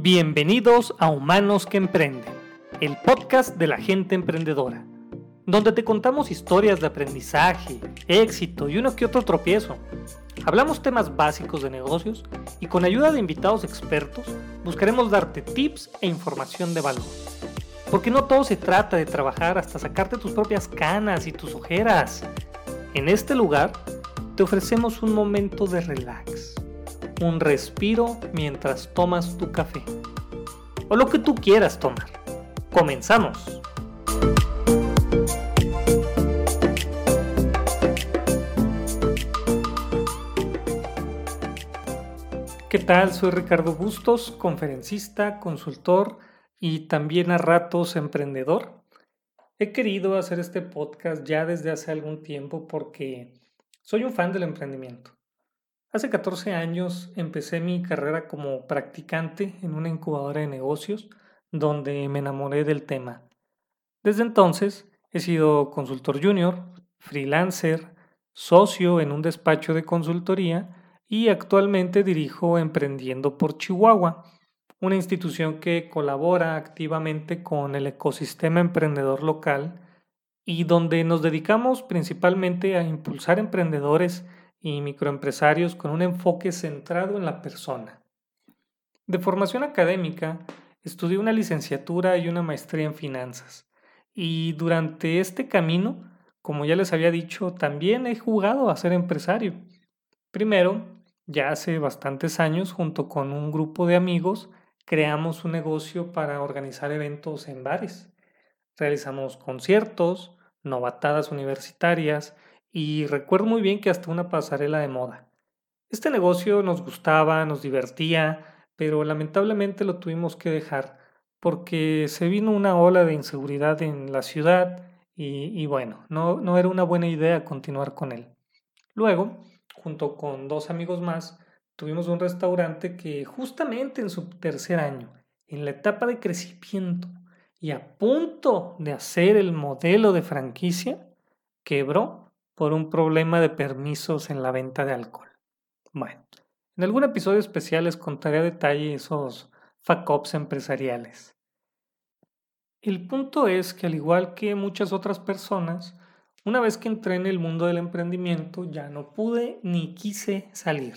Bienvenidos a Humanos que Emprenden, el podcast de la gente emprendedora, donde te contamos historias de aprendizaje, éxito y uno que otro tropiezo. Hablamos temas básicos de negocios y con ayuda de invitados expertos buscaremos darte tips e información de valor. Porque no todo se trata de trabajar hasta sacarte tus propias canas y tus ojeras. En este lugar te ofrecemos un momento de relax un respiro mientras tomas tu café. O lo que tú quieras tomar. Comenzamos. ¿Qué tal? Soy Ricardo Bustos, conferencista, consultor y también a ratos emprendedor. He querido hacer este podcast ya desde hace algún tiempo porque soy un fan del emprendimiento. Hace 14 años empecé mi carrera como practicante en una incubadora de negocios donde me enamoré del tema. Desde entonces he sido consultor junior, freelancer, socio en un despacho de consultoría y actualmente dirijo Emprendiendo por Chihuahua, una institución que colabora activamente con el ecosistema emprendedor local y donde nos dedicamos principalmente a impulsar emprendedores y microempresarios con un enfoque centrado en la persona. De formación académica, estudié una licenciatura y una maestría en finanzas. Y durante este camino, como ya les había dicho, también he jugado a ser empresario. Primero, ya hace bastantes años, junto con un grupo de amigos, creamos un negocio para organizar eventos en bares. Realizamos conciertos, novatadas universitarias y recuerdo muy bien que hasta una pasarela de moda. Este negocio nos gustaba, nos divertía, pero lamentablemente lo tuvimos que dejar porque se vino una ola de inseguridad en la ciudad y, bueno, no, no era una buena idea continuar con él. Luego, junto con dos amigos más, tuvimos un restaurante que justamente en su tercer año, en la etapa de crecimiento y a punto de hacer el modelo de franquicia, quebró por un problema de permisos en la venta de alcohol. Bueno, en algún episodio especial les contaré a detalle esos facops empresariales. El punto es que al igual que muchas otras personas, una vez que entré en el mundo del emprendimiento ya no pude ni quise salir.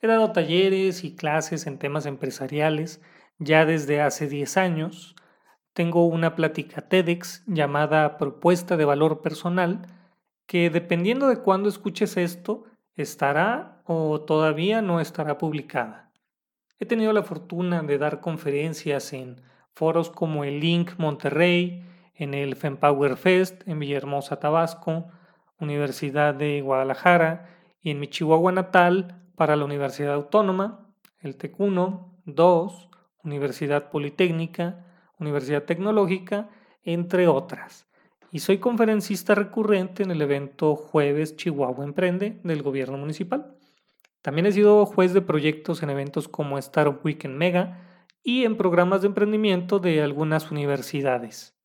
He dado talleres y clases en temas empresariales ya desde hace 10 años. Tengo una plática TEDx llamada Propuesta de Valor Personal, que dependiendo de cuándo escuches esto, estará o todavía no estará publicada. He tenido la fortuna de dar conferencias en foros como el Link Monterrey, en el FemPower Fest en Villahermosa, Tabasco, Universidad de Guadalajara y en mi natal para la Universidad Autónoma, el TEC1, 2, Universidad Politécnica, Universidad Tecnológica, entre otras y soy conferencista recurrente en el evento Jueves Chihuahua Emprende del gobierno municipal. También he sido juez de proyectos en eventos como Startup Weekend Mega y en programas de emprendimiento de algunas universidades.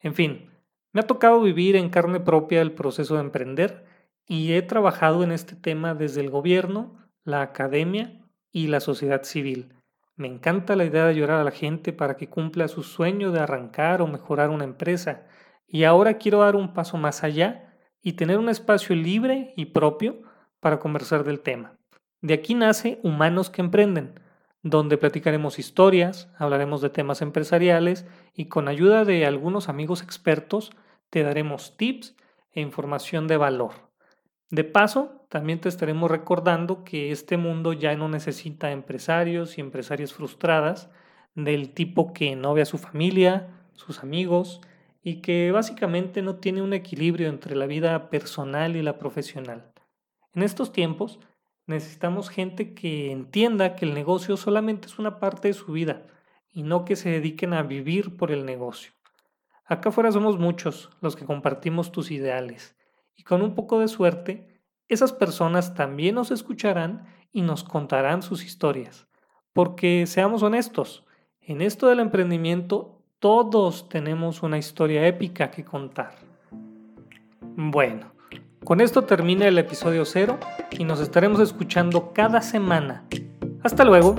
En fin, me ha tocado vivir en carne propia el proceso de emprender y he trabajado en este tema desde el gobierno, la academia y la sociedad civil. Me encanta la idea de ayudar a la gente para que cumpla su sueño de arrancar o mejorar una empresa y ahora quiero dar un paso más allá y tener un espacio libre y propio para conversar del tema. De aquí nace Humanos que Emprenden, donde platicaremos historias, hablaremos de temas empresariales y con ayuda de algunos amigos expertos te daremos tips e información de valor. De paso, también te estaremos recordando que este mundo ya no necesita empresarios y empresarias frustradas del tipo que no ve a su familia, sus amigos, y que básicamente no tiene un equilibrio entre la vida personal y la profesional. En estos tiempos necesitamos gente que entienda que el negocio solamente es una parte de su vida y no que se dediquen a vivir por el negocio. Acá afuera somos muchos los que compartimos tus ideales y con un poco de suerte, esas personas también nos escucharán y nos contarán sus historias. Porque seamos honestos, en esto del emprendimiento todos tenemos una historia épica que contar. Bueno, con esto termina el episodio cero y nos estaremos escuchando cada semana. Hasta luego.